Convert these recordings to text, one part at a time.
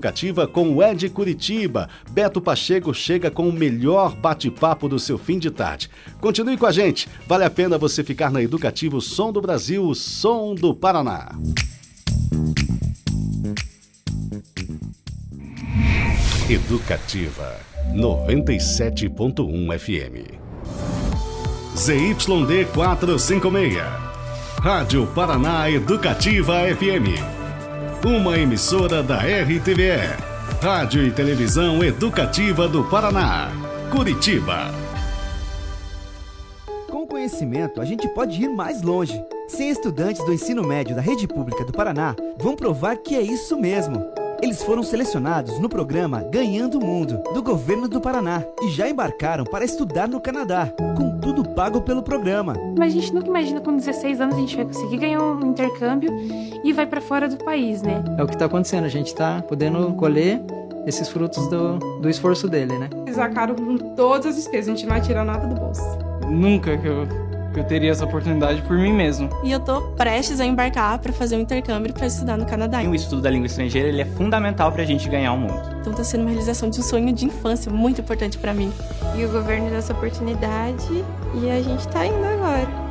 Educativa com o Ed Curitiba. Beto Pacheco chega com o melhor bate-papo do seu fim de tarde. Continue com a gente. Vale a pena você ficar na Educativa o Som do Brasil, Som do Paraná. Educativa 97.1 FM. ZYD 456. Rádio Paraná Educativa FM uma emissora da RTVE, Rádio e Televisão Educativa do Paraná, Curitiba. Com conhecimento, a gente pode ir mais longe. 100 estudantes do ensino médio da Rede Pública do Paraná vão provar que é isso mesmo. Eles foram selecionados no programa Ganhando o Mundo, do governo do Paraná, e já embarcaram para estudar no Canadá, com tudo pago pelo programa. Mas a gente nunca imagina com 16 anos a gente vai conseguir ganhar um intercâmbio e vai para fora do país, né? É o que está acontecendo, a gente está podendo colher esses frutos do, do esforço dele, né? Eles arcaram com todas as despesas, a gente não vai tirar nada do bolso. Nunca que eu eu teria essa oportunidade por mim mesmo. E eu tô prestes a embarcar para fazer um intercâmbio para estudar no Canadá. E o estudo da língua estrangeira ele é fundamental para a gente ganhar o mundo. Então tá sendo uma realização de um sonho de infância muito importante para mim. E o governo deu essa oportunidade e a gente tá indo agora.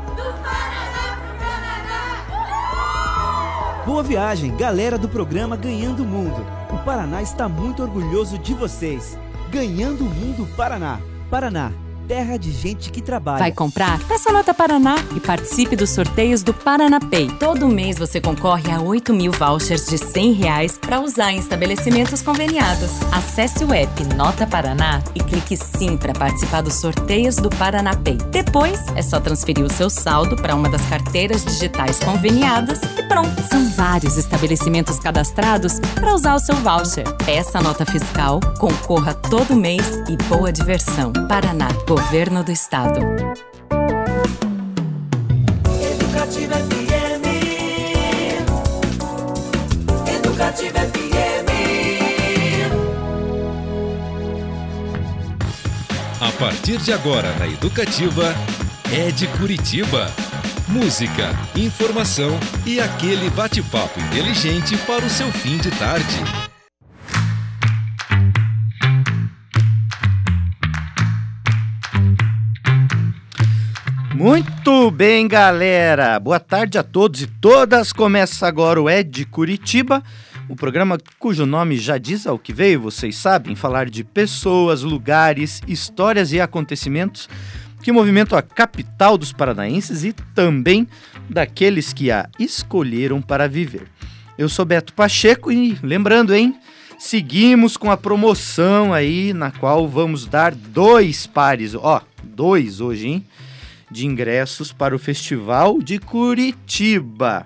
Boa viagem, galera do programa Ganhando o Mundo. O Paraná está muito orgulhoso de vocês. Ganhando o Mundo Paraná. Paraná, terra de gente que trabalha. Vai comprar? Peça nota Paraná e participe dos sorteios do Paraná Pay. Todo mês você concorre a 8 mil vouchers de 100 reais para usar em estabelecimentos conveniados. Acesse o app Nota Paraná e clique sim para participar dos sorteios do Paraná Pay. Depois é só transferir o seu saldo para uma das carteiras digitais conveniadas e pronto. São vários estabelecimentos cadastrados para usar o seu voucher. Peça nota fiscal, concorra todo mês e boa diversão. Paraná, Governo do Estado. Educativa FM. Educativa FM. A partir de agora na Educativa, é de Curitiba. Música, informação e aquele bate-papo inteligente para o seu fim de tarde. Muito bem, galera. Boa tarde a todos e todas. Começa agora o Ed Curitiba, o programa cujo nome já diz ao que veio, vocês sabem, falar de pessoas, lugares, histórias e acontecimentos que movimentam a capital dos paranaenses e também daqueles que a escolheram para viver. Eu sou Beto Pacheco e lembrando, hein, seguimos com a promoção aí na qual vamos dar dois pares, ó, dois hoje, hein? De ingressos para o Festival de Curitiba.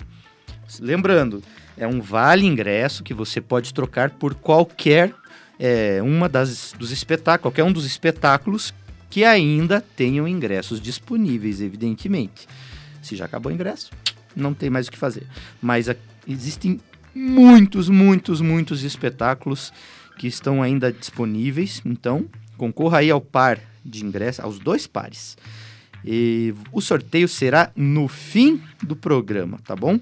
Lembrando, é um vale ingresso que você pode trocar por qualquer é, uma das dos espetáculos, qualquer um dos espetáculos que ainda tenham ingressos disponíveis, evidentemente. Se já acabou o ingresso, não tem mais o que fazer. Mas a, existem muitos, muitos, muitos espetáculos que estão ainda disponíveis. Então, concorra aí ao par de ingressos, aos dois pares. E o sorteio será no fim do programa, tá bom?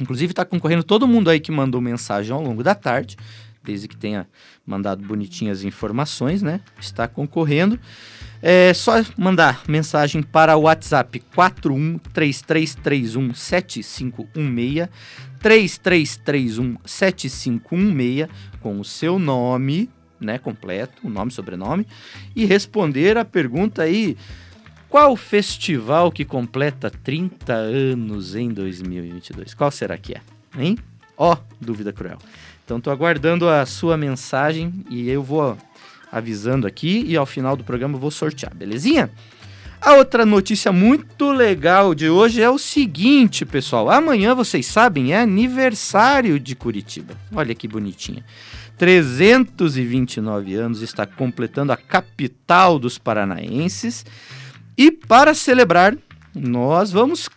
Inclusive está concorrendo todo mundo aí que mandou mensagem ao longo da tarde, desde que tenha mandado bonitinhas informações, né? Está concorrendo. É só mandar mensagem para o WhatsApp 4133317516 33317516 com o seu nome, né, completo, o nome, sobrenome e responder a pergunta aí qual festival que completa 30 anos em 2022? Qual será que é? Hein? Ó, oh, dúvida cruel. Então tô aguardando a sua mensagem e eu vou avisando aqui e ao final do programa eu vou sortear, belezinha? A outra notícia muito legal de hoje é o seguinte, pessoal. Amanhã, vocês sabem, é aniversário de Curitiba. Olha que bonitinha. 329 anos está completando a capital dos paranaenses. E para celebrar, nós vamos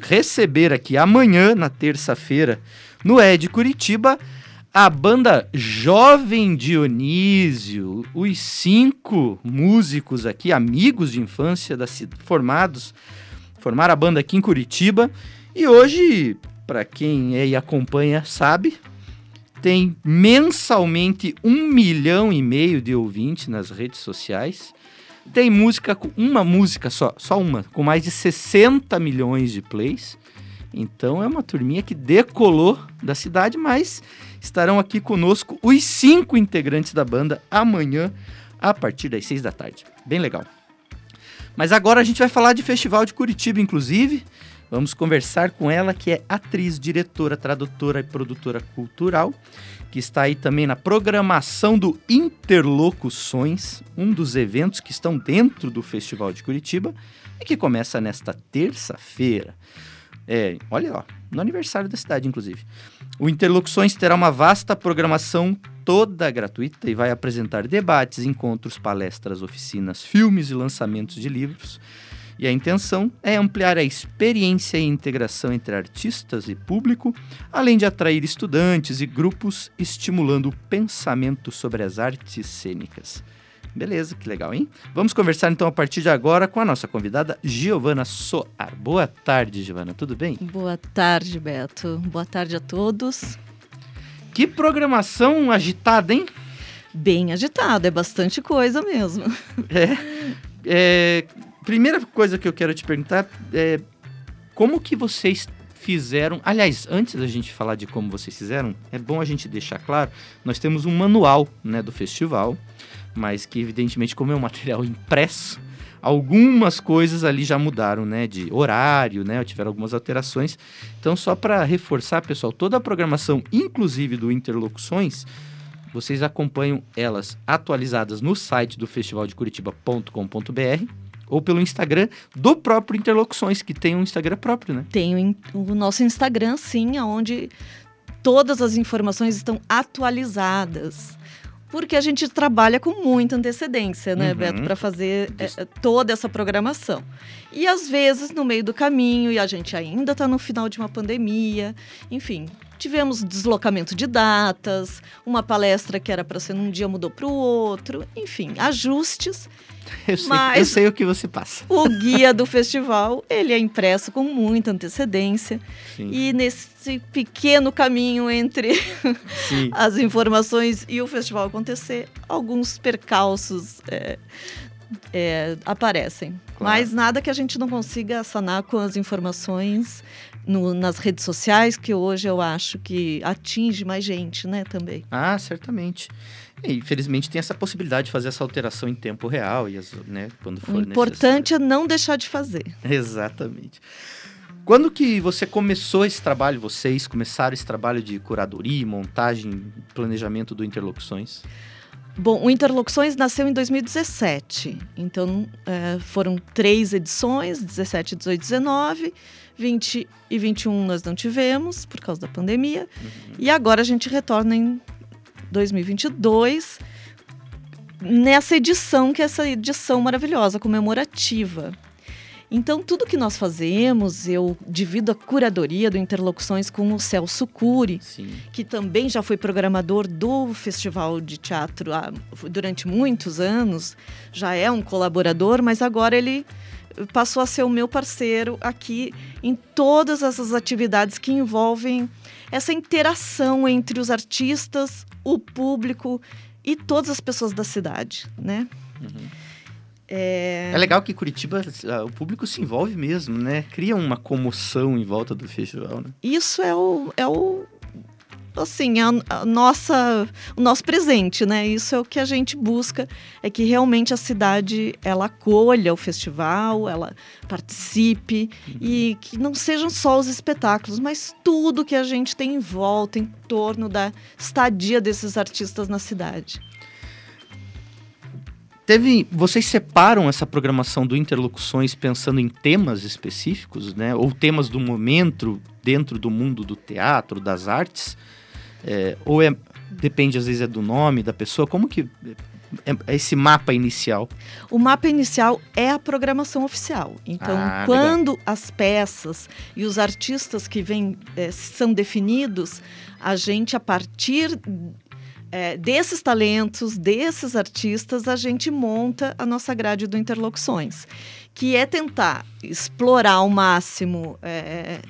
receber aqui amanhã, na terça-feira, no Ed Curitiba, a banda Jovem Dionísio, os cinco músicos aqui, amigos de infância da, formados, formaram a banda aqui em Curitiba. E hoje, para quem é e acompanha, sabe, tem mensalmente um milhão e meio de ouvintes nas redes sociais. Tem música, com- uma música só, só uma, com mais de 60 milhões de plays. Então é uma turminha que decolou da cidade, mas estarão aqui conosco os cinco integrantes da banda amanhã, a partir das seis da tarde. Bem legal. Mas agora a gente vai falar de Festival de Curitiba, inclusive. Vamos conversar com ela, que é atriz, diretora, tradutora e produtora cultural, que está aí também na programação do Interlocuções, um dos eventos que estão dentro do Festival de Curitiba e que começa nesta terça-feira. É, olha ó, no aniversário da cidade, inclusive. O Interlocuções terá uma vasta programação toda gratuita e vai apresentar debates, encontros, palestras, oficinas, filmes e lançamentos de livros. E a intenção é ampliar a experiência e integração entre artistas e público, além de atrair estudantes e grupos, estimulando o pensamento sobre as artes cênicas. Beleza, que legal, hein? Vamos conversar então a partir de agora com a nossa convidada Giovana Soar. Boa tarde, Giovana, tudo bem? Boa tarde, Beto. Boa tarde a todos. Que programação agitada, hein? Bem agitada, é bastante coisa mesmo. É, é, primeira coisa que eu quero te perguntar é como que vocês fizeram. Aliás, antes da gente falar de como vocês fizeram, é bom a gente deixar claro, nós temos um manual né, do festival, mas que evidentemente, como é um material impresso, algumas coisas ali já mudaram, né? De horário, né? Tiveram algumas alterações. Então, só para reforçar, pessoal, toda a programação, inclusive do Interlocuções, vocês acompanham elas atualizadas no site do festivaldecuritiba.com.br ou pelo Instagram do próprio Interlocuções, que tem um Instagram próprio, né? Tem o, nosso Instagram, sim, onde todas as informações estão atualizadas. Porque a gente trabalha com muita antecedência, né, Uhum. Beto, para fazer é, toda essa programação. E às vezes, no meio do caminho, e a gente ainda está no final de uma pandemia, enfim, tivemos deslocamento de datas, uma palestra que era para ser num dia mudou para o outro, enfim, ajustes. Eu sei, eu Mas- sei o que você passa. O guia do festival, ele é impresso com muita antecedência. Sim. E nesse pequeno caminho entre Sim. as informações e o festival acontecer, alguns percalços é, é, aparecem. Mas nada que a gente não consiga sanar com as informações no- nas redes sociais, que hoje eu acho que atinge mais gente, né, também. Ah, certamente. E, infelizmente tem essa possibilidade de fazer essa alteração em tempo real e as, né, quando for O importante é não deixar de fazer. Exatamente. Quando que você começou esse trabalho, vocês começaram esse trabalho de curadoria, montagem, planejamento do Interlocuções? Bom, o Interlocuções nasceu em 2017. Então, eh, foram três edições, 17, 18, 19. 20 e 21 nós não tivemos, por causa da pandemia. E agora a gente retorna em 2022, nessa edição, que é essa edição maravilhosa, comemorativa. Então, tudo que nós fazemos, eu divido a curadoria do Interlocuções com o Celso Cury, que também já foi programador do Festival de Teatro há- durante muitos anos, já é um colaborador, mas agora ele passou a ser o meu parceiro aqui em todas essas atividades que envolvem essa interação entre os artistas, o público e todas as pessoas da cidade, né? É... É legal que Curitiba, ah, o público se envolve mesmo, né? Cria uma comoção em volta do festival, né? Isso é o, é o assim, a, a nossa, o nosso presente, né? Isso é o que a gente busca, é que realmente a cidade ela acolha o festival, ela participe e que não sejam só os espetáculos, mas tudo que a gente tem em volta, em torno da estadia desses artistas na cidade. Teve, vocês separam essa programação do Interlocuções pensando em temas específicos, né? Ou temas do momento dentro do mundo do teatro, das artes? É, ou é, depende às vezes é do nome da pessoa? Como que é, é esse mapa inicial? O mapa inicial é a programação oficial. Então, Ah, quando as peças e os artistas que vêm eh, são definidos, a gente, a partir eh, desses talentos, desses artistas, a gente monta a nossa grade do Interlocuções, que é tentar explorar ao máximo a-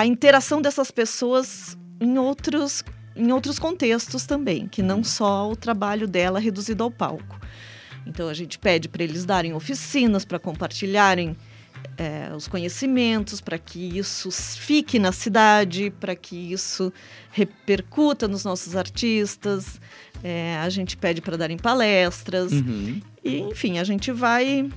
a interação dessas pessoas em outros em outros contextos também, que não só o trabalho dela reduzido ao palco. Então a gente pede para eles darem oficinas para compartilharem é, os conhecimentos, para que isso fique na cidade, para que isso repercuta nos nossos artistas. É, a gente pede para darem palestras. Uhum. E, enfim, a gente vai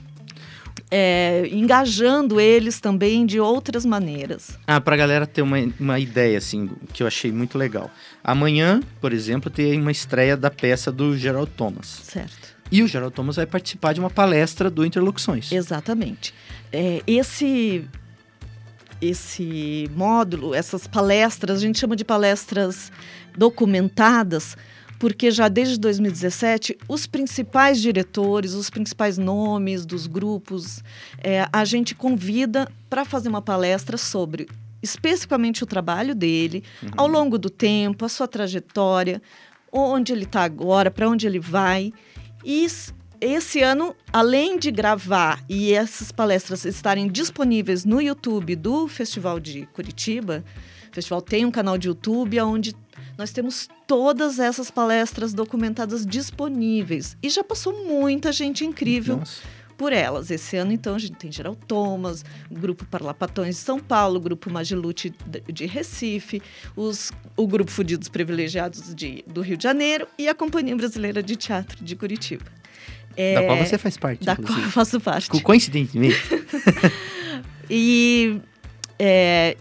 é, engajando eles também de outras maneiras. Ah, pra galera ter uma, uma ideia, assim, que eu achei muito legal. Amanhã, por exemplo, tem uma estreia da peça do Gerald Thomas. Certo. E o Gerald Thomas vai participar de uma palestra do Interlocuções. Exatamente. É, esse esse módulo, essas palestras, a gente chama de palestras documentadas, porque já desde 2017 os principais diretores, os principais nomes dos grupos, é, a gente convida para fazer uma palestra sobre especificamente o trabalho dele, uhum. ao longo do tempo, a sua trajetória, onde ele está agora, para onde ele vai. E esse ano, além de gravar e essas palestras estarem disponíveis no YouTube do Festival de Curitiba, o festival tem um canal de YouTube onde nós temos todas essas palestras documentadas disponíveis. E já passou muita gente incrível. Nossa por elas. Esse ano, então, a gente tem Geral Thomas, o Grupo Parlapatões de São Paulo, o Grupo Magilute de Recife, os, o Grupo Fudidos Privilegiados de, do Rio de Janeiro e a Companhia Brasileira de Teatro de Curitiba. É, da qual você faz parte. Da inclusive. qual eu faço parte. Coincidentemente. e, é,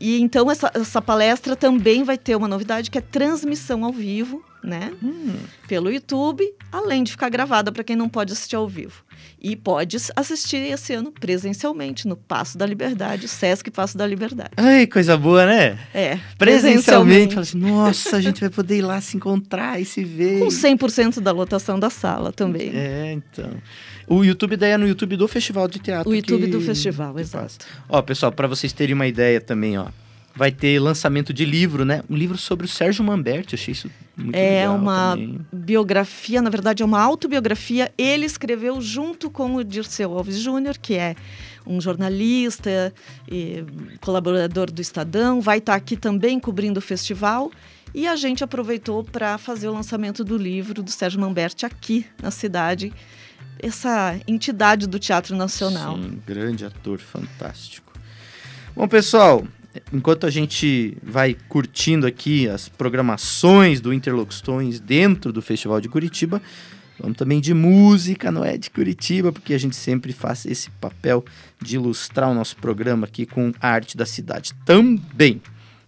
e então essa, essa palestra também vai ter uma novidade que é transmissão ao vivo, né? Hum. Pelo YouTube, além de ficar gravada para quem não pode assistir ao vivo. E pode assistir esse ano presencialmente no Passo da Liberdade, Sesc Passo da Liberdade. Ai, coisa boa, né? É. Presencialmente. presencialmente. Assim, Nossa, a gente vai poder ir lá se encontrar e se ver. Com 100% da lotação da sala também. É, então. O YouTube daí é no YouTube do Festival de Teatro. O YouTube que... do festival, exato. Ó, pessoal, para vocês terem uma ideia também, ó vai ter lançamento de livro, né? Um livro sobre o Sérgio Manberti, achei isso muito é legal. É uma também. biografia, na verdade é uma autobiografia. Ele escreveu junto com o Dirceu Alves Júnior, que é um jornalista e colaborador do Estadão, vai estar aqui também cobrindo o festival. E a gente aproveitou para fazer o lançamento do livro do Sérgio Manberti aqui na cidade, essa entidade do Teatro Nacional. Sim, grande ator, fantástico. Bom, pessoal, enquanto a gente vai curtindo aqui as programações do Interlocuções dentro do Festival de Curitiba, vamos também de música, não é de Curitiba, porque a gente sempre faz esse papel de ilustrar o nosso programa aqui com a arte da cidade também.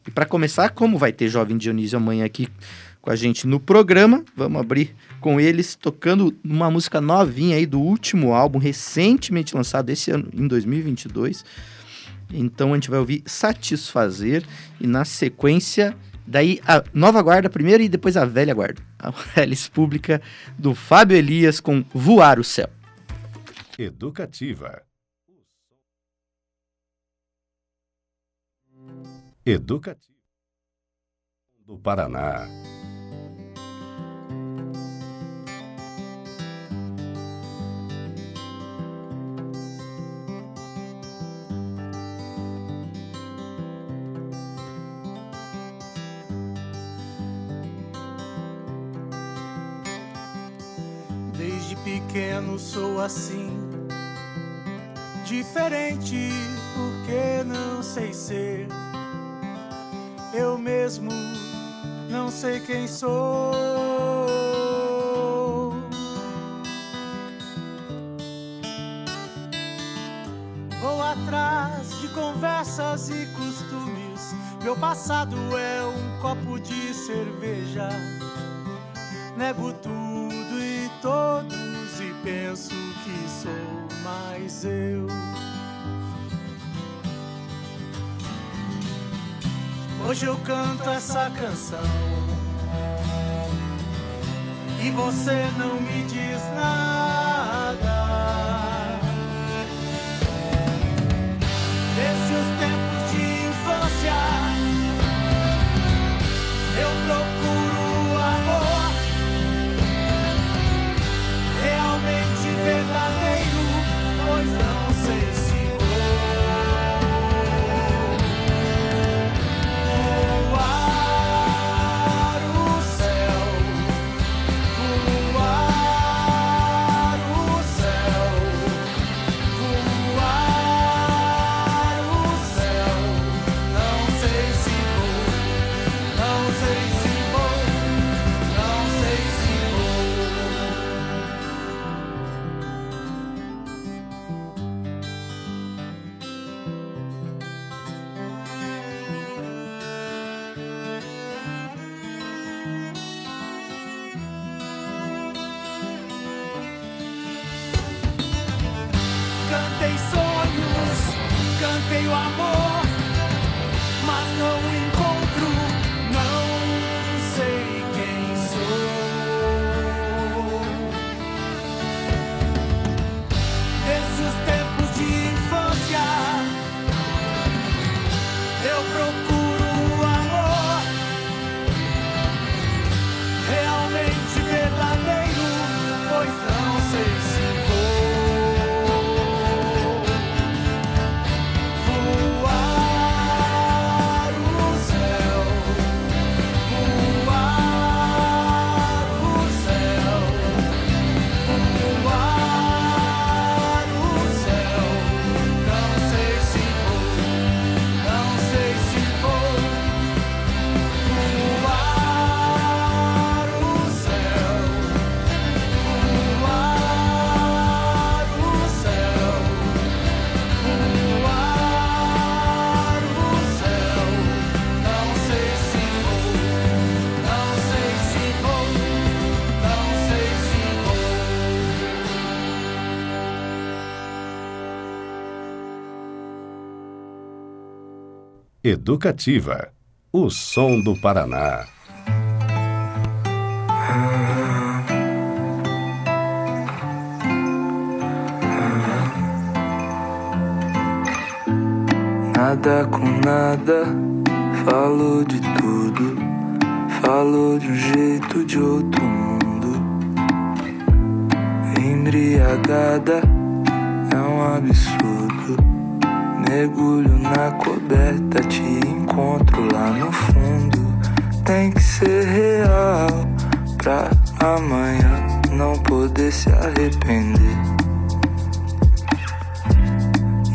E para começar, como vai ter Jovem Dionísio amanhã aqui com a gente no programa, vamos abrir com eles tocando uma música novinha aí do último álbum recentemente lançado esse ano em 2022 então a gente vai ouvir Satisfazer e na sequência daí a Nova Guarda primeiro e depois a Velha Guarda. A hélice pública do Fábio Elias com Voar o Céu. Educativa. Educativa do Paraná. Assim. Diferente, porque não sei ser. Eu mesmo não sei quem sou. Vou atrás de conversas e costumes. Meu passado é um copo de cerveja. Nego tudo e todos penso que sou mais eu. Hoje eu canto essa canção e você não me diz nada. Educativa. O som do Paraná. Nada com nada, falou de tudo, falou de um jeito de outro mundo. Embriagada é um absurdo. Mergulho na coberta, te encontro lá no fundo. Tem que ser real pra amanhã não poder se arrepender.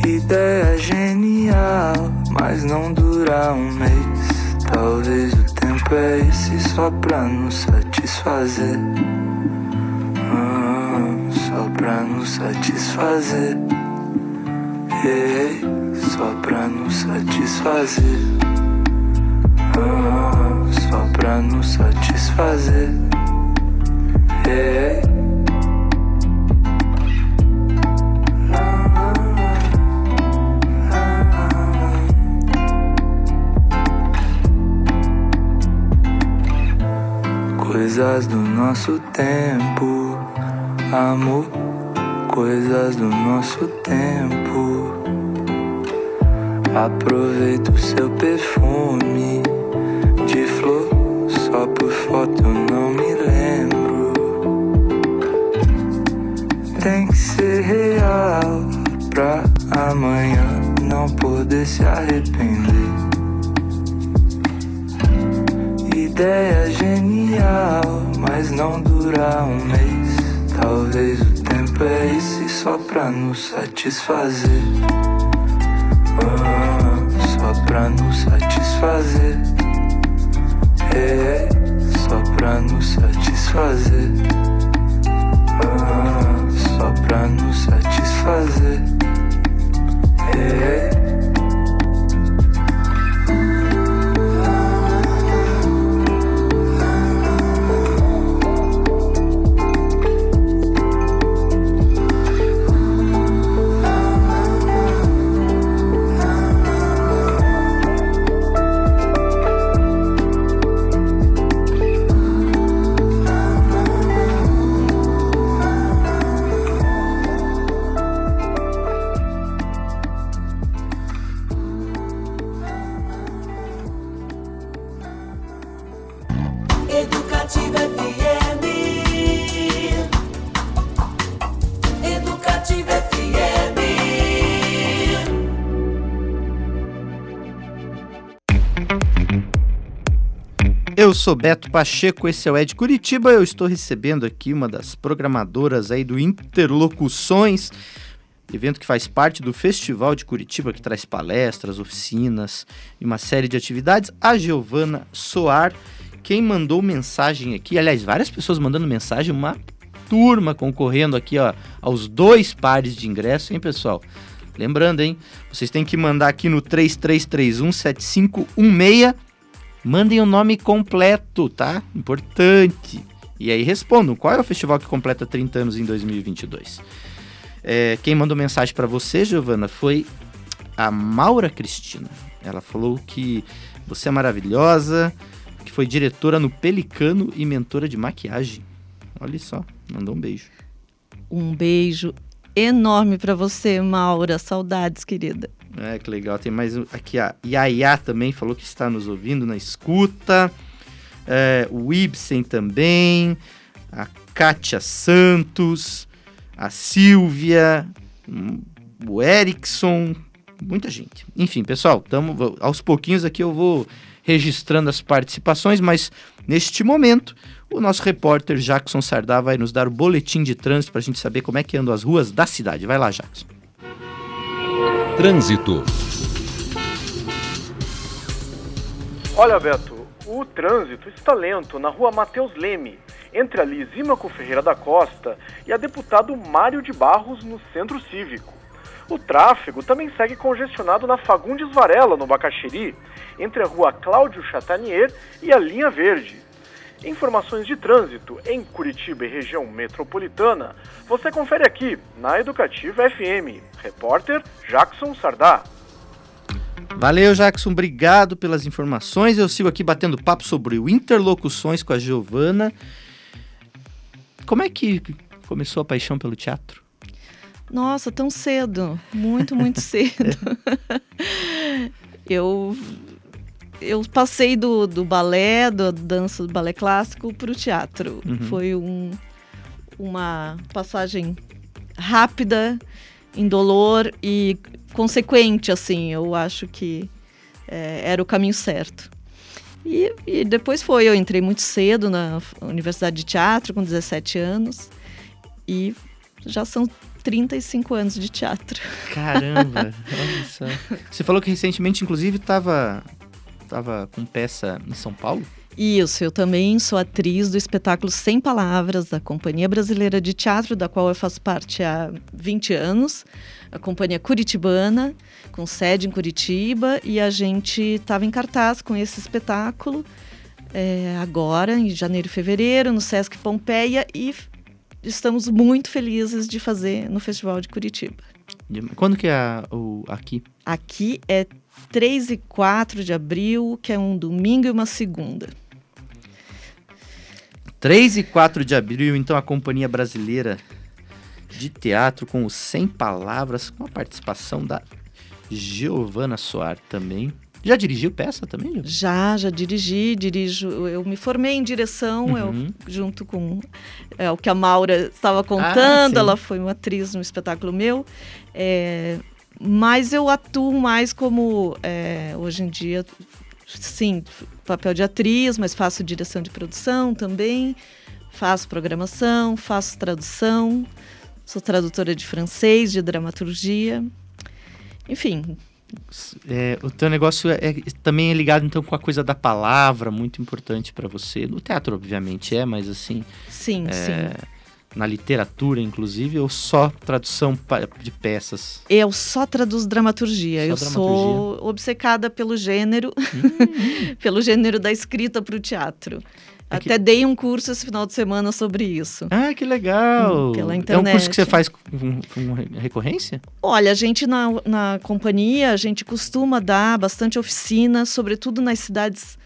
Ideia genial, mas não dura um mês. Talvez o tempo é esse só pra nos satisfazer. Ah, só pra nos satisfazer. Ei, só pra nos satisfazer. Ah, só pra nos satisfazer. Ei. Coisas do nosso tempo, amor, coisas do nosso tempo. Aproveita o seu perfume de flor, só por foto não me lembro. Tem que ser real pra amanhã não poder se arrepender. Ideia genial, mas não dura um mês. Talvez o tempo é esse só pra nos satisfazer. Pra nos satisfazer. É, só pra nos satisfazer. Ah, só pra nos satisfazer. É. sou Beto Pacheco, esse é o Ed Curitiba. Eu estou recebendo aqui uma das programadoras aí do Interlocuções, evento que faz parte do Festival de Curitiba, que traz palestras, oficinas e uma série de atividades. A Giovana Soar, quem mandou mensagem aqui, aliás, várias pessoas mandando mensagem, uma turma concorrendo aqui ó, aos dois pares de ingresso, hein, pessoal? Lembrando, hein? Vocês têm que mandar aqui no 3331 7516 Mandem o nome completo, tá? Importante. E aí respondam, qual é o festival que completa 30 anos em 2022? É, quem mandou mensagem para você, Giovana, foi a Maura Cristina. Ela falou que você é maravilhosa, que foi diretora no Pelicano e mentora de maquiagem. Olha só, mandou um beijo. Um beijo enorme para você, Maura. Saudades, querida. É, que legal. Tem mais aqui a Yaya também falou que está nos ouvindo na escuta. É, o Ibsen também. A Kátia Santos. A Silvia. O Erickson. Muita gente. Enfim, pessoal, tamo, aos pouquinhos aqui eu vou registrando as participações, mas neste momento o nosso repórter Jackson Sardá vai nos dar o boletim de trânsito para a gente saber como é que andam as ruas da cidade. Vai lá, Jackson. Trânsito. Olha, Beto, o trânsito está lento na rua Mateus Leme, entre a Lisímaco Ferreira da Costa e a deputado Mário de Barros, no Centro Cívico. O tráfego também segue congestionado na Fagundes Varela, no Bacaxiri, entre a rua Cláudio Chatanier e a Linha Verde. Informações de trânsito em Curitiba e região metropolitana, você confere aqui na Educativa FM. Repórter Jackson Sardá. Valeu, Jackson. Obrigado pelas informações. Eu sigo aqui batendo papo sobre o interlocuções com a Giovana. Como é que começou a paixão pelo teatro? Nossa, tão cedo. Muito, muito cedo. eu eu passei do, do balé, da dança do balé clássico para o teatro. Uhum. Foi um, uma passagem rápida, indolor e consequente, assim. Eu acho que é, era o caminho certo. E, e depois foi, eu entrei muito cedo na Universidade de Teatro, com 17 anos, e já são 35 anos de teatro. Caramba. Você falou que recentemente, inclusive, estava tava com peça em São Paulo? Isso, eu também sou atriz do espetáculo Sem Palavras, da Companhia Brasileira de Teatro, da qual eu faço parte há 20 anos, a companhia curitibana, com sede em Curitiba, e a gente estava em cartaz com esse espetáculo é, agora, em janeiro e fevereiro, no Sesc Pompeia, e estamos muito felizes de fazer no Festival de Curitiba. Quando que é o, aqui? Aqui é 3 e 4 de abril, que é um domingo e uma segunda. 3 e 4 de abril, então, a Companhia Brasileira de Teatro com os 100 Palavras, com a participação da Giovana Soar também. Já dirigiu peça também, Giovana? Já, já dirigi, dirijo. Eu me formei em direção, eu, Uhum. junto com é, o que a Maura estava contando. sim. ela foi uma atriz no espetáculo meu. É, mas eu atuo mais como, é, hoje em dia, sim, papel de atriz, mas faço direção de produção também. Faço programação, faço tradução. Sou tradutora de francês, de dramaturgia. Enfim, É, o teu negócio é, é- também é ligado, então, com a coisa da palavra, muito importante para você. No teatro, obviamente, é, mas assim... Sim, é, sim. Na literatura, inclusive, ou só tradução de peças? Eu só traduzo dramaturgia. Só eu dramaturgia. sou obcecada pelo gênero, Hum. pelo gênero da escrita para o teatro. É que- Até dei um curso esse final de semana sobre isso. Ah, que legal! Hum, Pela É um internet. curso que você faz com, com- com re- recorrência? Olha, a gente na, na companhia, a gente costuma dar bastante oficina, sobretudo nas cidades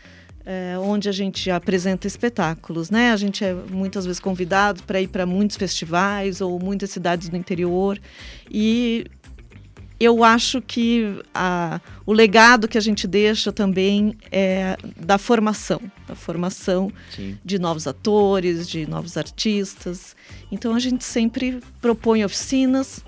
eh, onde a gente apresenta espetáculos, né? A gente é muitas vezes convidado para ir para muitos festivais ou muitas cidades do interior e eu acho que a, o legado que a gente deixa também é da formação, da formação Sim. de novos atores, de novos artistas. Então a gente sempre propõe oficinas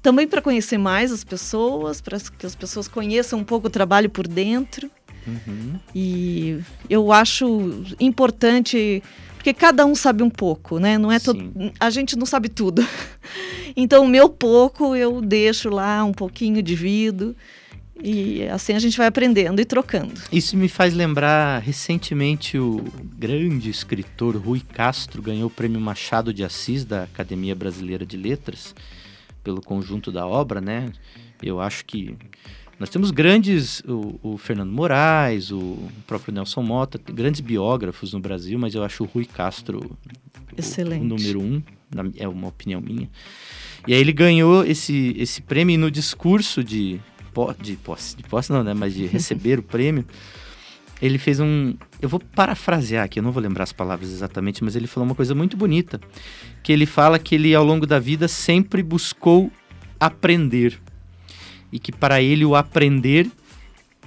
também para conhecer mais as pessoas, para que as pessoas conheçam um pouco o trabalho por dentro. Uhum. E eu acho importante porque cada um sabe um pouco, né? Não é todo, a gente não sabe tudo. Então o meu pouco eu deixo lá um pouquinho divido e assim a gente vai aprendendo e trocando. Isso me faz lembrar, recentemente, o grande escritor Rui Castro ganhou o prêmio Machado de Assis da Academia Brasileira de Letras pelo conjunto da obra, né? Eu acho que nós temos grandes, o, o Fernando Moraes, o próprio Nelson Mota, grandes biógrafos no Brasil, mas eu acho o Rui Castro o- Excelente. o número um, na- é uma opinião minha. E aí ele ganhou esse, esse prêmio e no discurso de de posse, de posse não, né? Mas de receber o prêmio, ele fez um. Eu vou parafrasear aqui, eu não vou lembrar as palavras exatamente, mas ele falou uma coisa muito bonita. Que ele fala que ele, ao longo da vida, sempre buscou aprender. E que para ele o aprender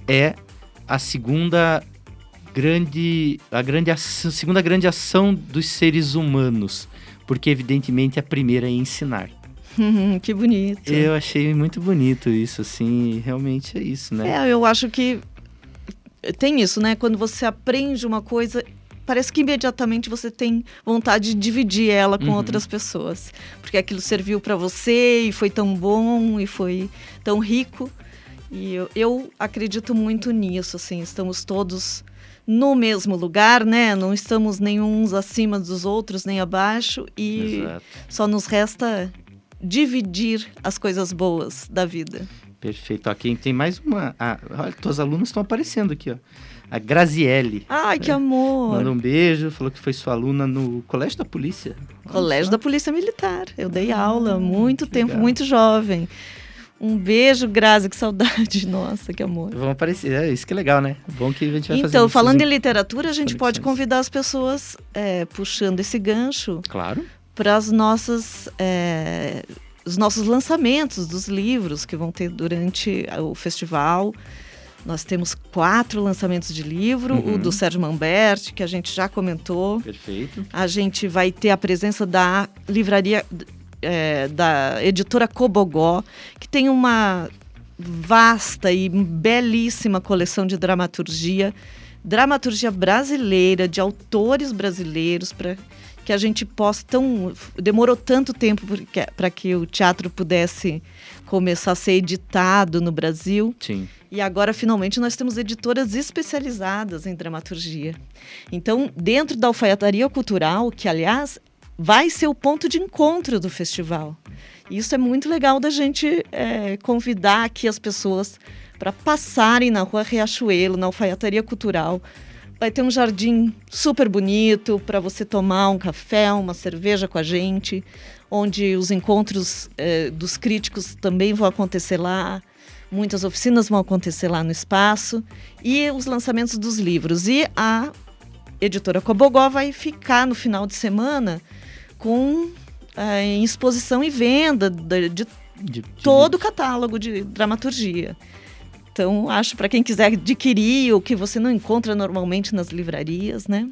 é a segunda grande. a grande ação, segunda grande ação dos seres humanos. Porque, evidentemente, a primeira é ensinar. que bonito. Eu achei muito bonito isso, assim, realmente é isso, né? É, eu acho que tem isso, né? Quando você aprende uma coisa, parece que imediatamente você tem vontade de dividir ela com Uhum. outras pessoas, porque aquilo serviu para você e foi tão bom e foi tão rico. E eu, eu acredito muito nisso, assim, estamos todos no mesmo lugar, né? Não estamos nenhums acima dos outros, nem abaixo, e Exato. só nos resta dividir as coisas boas da vida. Perfeito. Quem tem mais uma. Ah, olha, tuas alunas estão aparecendo aqui, ó. A Graziele. Ai, que amor! Mandou um beijo, falou que foi sua aluna no Colégio da Polícia. Colégio da Polícia Militar. Eu dei aula há muito tempo, legal. muito jovem. Um beijo, Grazi, que saudade. Nossa, que amor. Vão aparecer, é isso que é legal, né? Bom que a gente vai fazer Então, falando em literatura, a gente pode conexões. convidar as pessoas, é, puxando esse gancho, Claro. para as nossas, é, os nossos lançamentos dos livros que vão ter durante o festival. Nós temos quatro lançamentos de livro, Uhum. o do Sérgio Mamberti, que a gente já comentou. Perfeito. A gente vai ter a presença da livraria é, da editora Cobogó, que tem uma vasta e belíssima coleção de dramaturgia, dramaturgia brasileira, de autores brasileiros, para que a gente possa tão demorou tanto tempo para que o teatro pudesse começar a ser editado no Brasil. Sim. E agora, finalmente, nós temos editoras especializadas em dramaturgia. Então, dentro da alfaiataria cultural, que, aliás, vai ser o ponto de encontro do festival. Isso é muito legal da gente é, convidar aqui as pessoas para passarem na Rua Riachuelo, na alfaiataria cultural. Vai ter um jardim super bonito para você tomar um café, uma cerveja com a gente, onde os encontros eh, dos críticos também vão acontecer lá. Muitas oficinas vão acontecer lá no espaço e os lançamentos dos livros. E a editora Cobogó vai ficar no final de semana com em exposição e venda de, de De- todo o catálogo de dramaturgia. Então, acho para quem quiser adquirir o que você não encontra normalmente nas livrarias, né?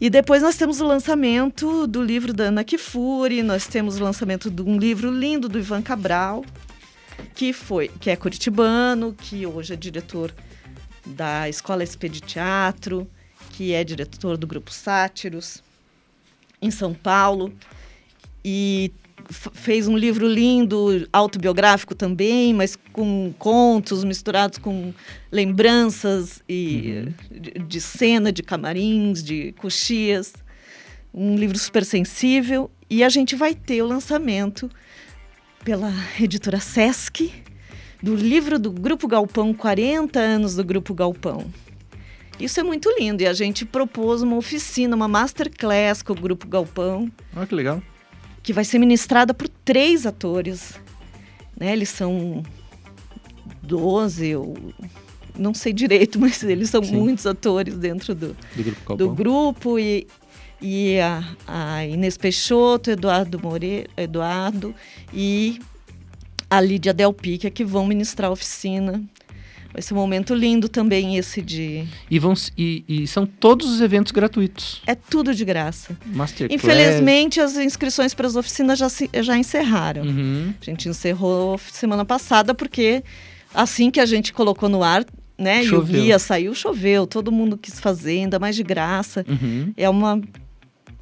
E depois nós temos o lançamento do livro da Ana Kifuri, nós temos o lançamento de um livro lindo do Ivan Cabral, que foi, que é curitibano, que hoje é diretor da Escola SP de Teatro, que é diretor do grupo Sátiros em São Paulo e fez um livro lindo, autobiográfico também, mas com contos misturados com lembranças e de, de cena, de camarins, de coxias. Um livro super sensível. E a gente vai ter o lançamento pela editora Sesc do livro do Grupo Galpão, 40 anos do Grupo Galpão. Isso é muito lindo e a gente propôs uma oficina, uma masterclass com o Grupo Galpão Olha que legal. que vai ser ministrada por três atores. Né? Eles são 12, eu não sei direito, mas eles são Sim. muitos atores dentro do, Do Grupo do grupo e, e a, a Inês Peixoto, Eduardo Moreira, Eduardo e a Lídia Del Pica que vão ministrar a oficina. Vai ser um momento lindo também esse de... E, vão, e, e são todos os eventos gratuitos. É tudo de graça. Masterclass. Infelizmente, as inscrições para as oficinas já, se- já encerraram. Uhum. A gente encerrou semana passada porque assim que a gente colocou no ar, né, e o Choveu. guia saiu, choveu, todo mundo quis fazer, ainda mais de graça. Uhum. É uma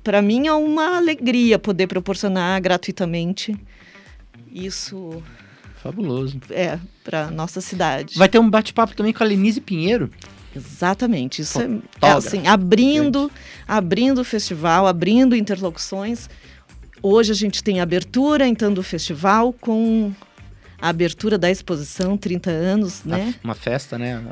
para mim é uma alegria poder proporcionar gratuitamente isso Fabuloso. é para nossa cidade. Vai ter um bate-papo também com a Lenise Pinheiro. Exatamente. Isso é, é assim, abrindo, abrindo o festival, abrindo interlocuções. Hoje a gente tem a abertura então do festival com a abertura da exposição, 30 anos, né? Uma festa, né?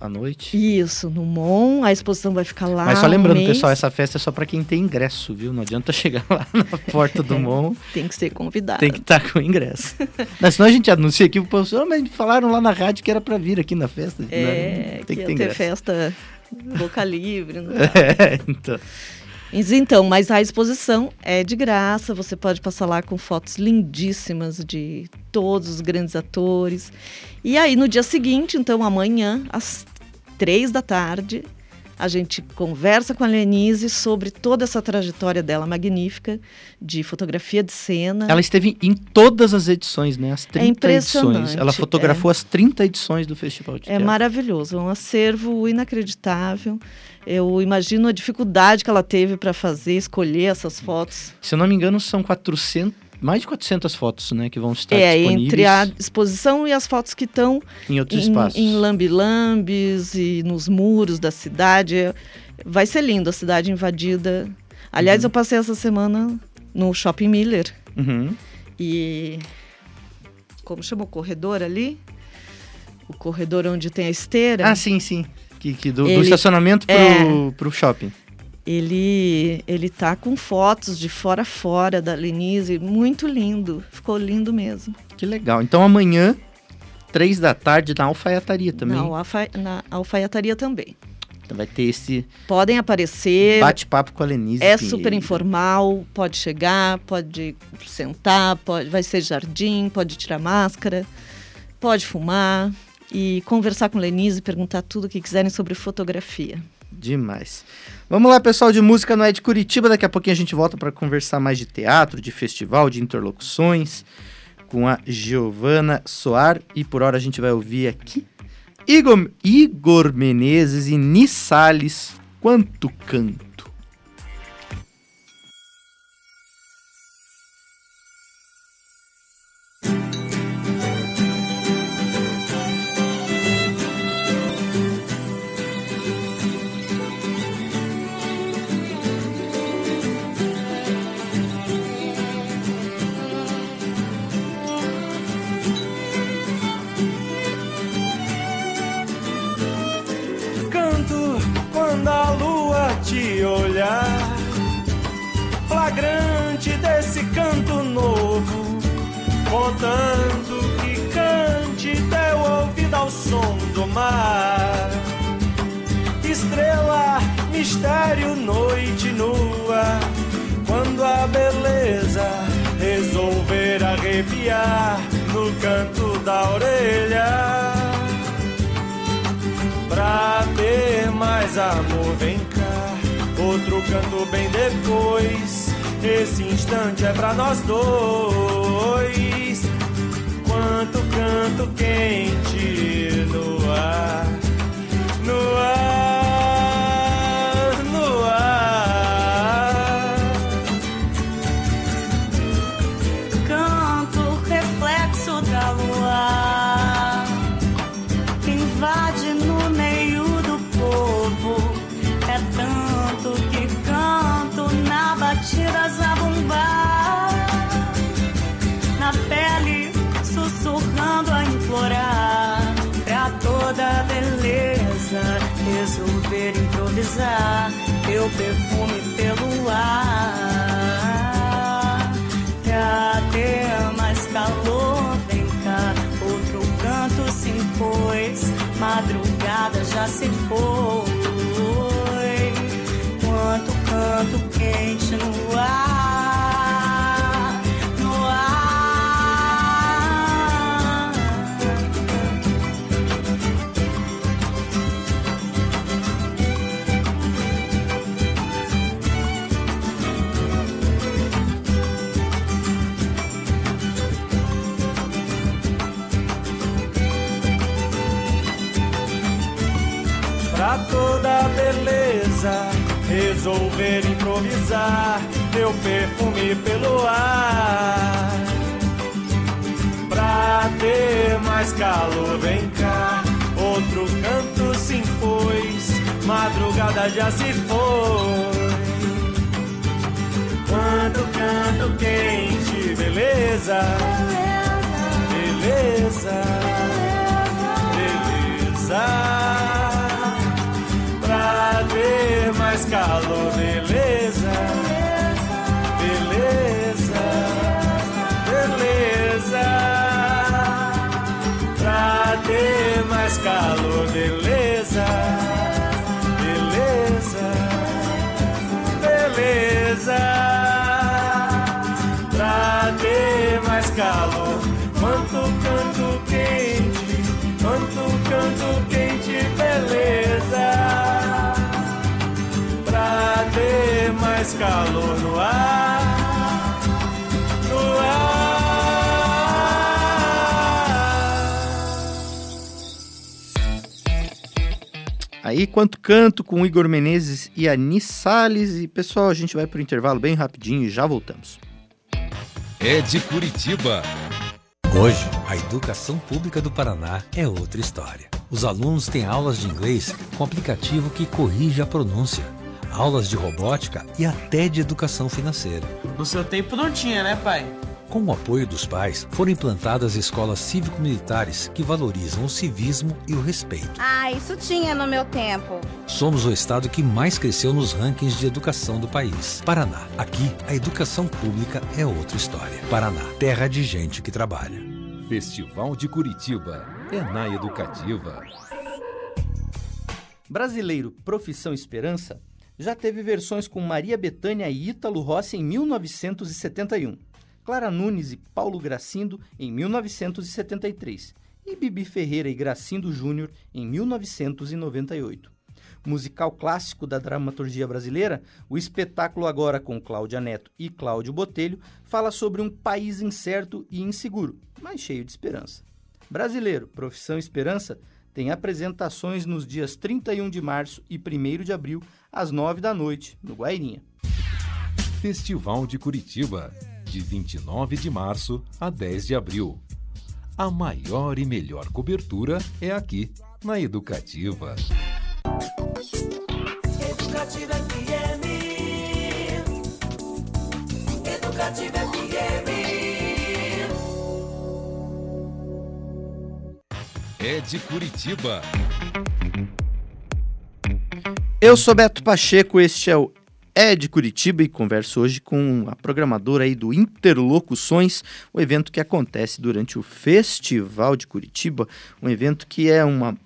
À noite. Isso, no MON, a exposição vai ficar lá. Mas só um lembrando, mês. pessoal, essa festa é só pra quem tem ingresso, viu? Não adianta chegar lá na porta do Mon. Tem que ser convidado. Tem que estar com o ingresso. Não, senão a gente anuncia aqui, o pessoal, "Ah, mas falaram lá na rádio que era pra vir aqui na festa. É, Não, que ia ter festa boca livre. Não. É, então. Então, mas a exposição é de graça, você pode passar lá com fotos lindíssimas de todos os grandes atores. E aí, no dia seguinte, então amanhã, às três da tarde, a gente conversa com a Lenise sobre toda essa trajetória dela magnífica de fotografia de cena. Ela esteve em todas as edições, né? As 30 edições. impressionante, Ela fotografou é. as 30 edições do Festival de É Teatro. maravilhoso, é um acervo inacreditável. Eu imagino a dificuldade que ela teve para fazer, escolher essas fotos. Se eu não me engano, são 400, mais de 400 fotos, né? Que vão estar é, disponíveis entre a exposição e as fotos que estão em outros em, espaços. em lambi-lambis e nos muros da cidade. É- Vai ser lindo a cidade invadida. Aliás, eu passei essa semana no Shopping Miller Uhum. e como chama o corredor ali? O corredor onde tem a esteira. Ah, sim, sim. Que, que do, do Ele- estacionamento pro, é. pro shopping. Ele ele tá com fotos de fora a fora da Lenise, muito lindo. Ficou lindo mesmo. Que legal. Então amanhã, três da tarde, na alfaiataria também. Na, alfa, na alfaiataria também. Então vai ter esse Podem aparecer. bate-papo com a Lenise. É Pinheiro. super informal, pode chegar, pode sentar, pode, vai ser jardim, pode tirar máscara, pode fumar e conversar com Lenise, perguntar tudo o que quiserem sobre fotografia. Demais. Vamos lá, pessoal de música no É de Curitiba. Daqui a pouquinho a gente volta para conversar mais de teatro, de festival, de interlocuções com a Giovana Soar. E por hora a gente vai ouvir aqui Igor, Igor Menezes e Nissales. Quanto canto. Olhar, flagrante desse canto novo, contando que cante teu ouvido ao som do mar. Estrela, mistério, noite nua, quando a beleza resolver arrepiar no canto da orelha. Pra ter mais amor, vem. Outro canto bem depois. Esse instante é pra nós dois. Quanto canto quente no já se foi. Quanto canto quente no ar, resolver improvisar teu perfume pelo ar. Pra ter mais calor, vem cá. Outro canto se impôs, madrugada já se foi. Quanto canto quente, beleza. beleza. beleza. beleza. beleza calor, beleza, beleza, beleza. Pra ter mais calor, mais calor no ar, no Aí, quanto canto com Igor Menezes e Anis Salles. E pessoal, a gente vai pro intervalo bem rapidinho e já voltamos. É de Curitiba. Hoje, a educação pública do Paraná é outra história. Os alunos têm aulas de inglês com aplicativo que corrige a pronúncia, aulas de robótica e até de educação financeira. No seu tempo não tinha, né, pai? Com o apoio dos pais, foram implantadas escolas cívico-militares que valorizam o civismo e o respeito. Ah, isso tinha no meu tempo. Somos o estado que mais cresceu nos rankings de educação do país. Paraná. Aqui, a educação pública é outra história. Paraná, terra de gente que trabalha. Festival de Curitiba. É na Educativa. Brasileiro Profissão Esperança já teve versões com Maria Bethânia e Ítalo Rossi em 1971, Clara Nunes e Paulo Gracindo em 1973 e Bibi Ferreira e Gracindo Júnior em 1998. Musical clássico da dramaturgia brasileira, o espetáculo agora com Cláudia Neto e Cláudio Botelho fala sobre um país incerto e inseguro, mas cheio de esperança. Brasileiro, Profissão Esperança, tem apresentações nos dias 31 de março e 1 de abril, às 9 da noite, no Guairinha. Festival de Curitiba, de 29 de março a 10 de abril. A maior e melhor cobertura é aqui, na Educativa. Educativa de Curitiba. Eu sou Beto Pacheco, este é o É de Curitiba e converso hoje com a programadora aí do Interlocuções, o evento que acontece durante o Festival de Curitiba, um evento que é uma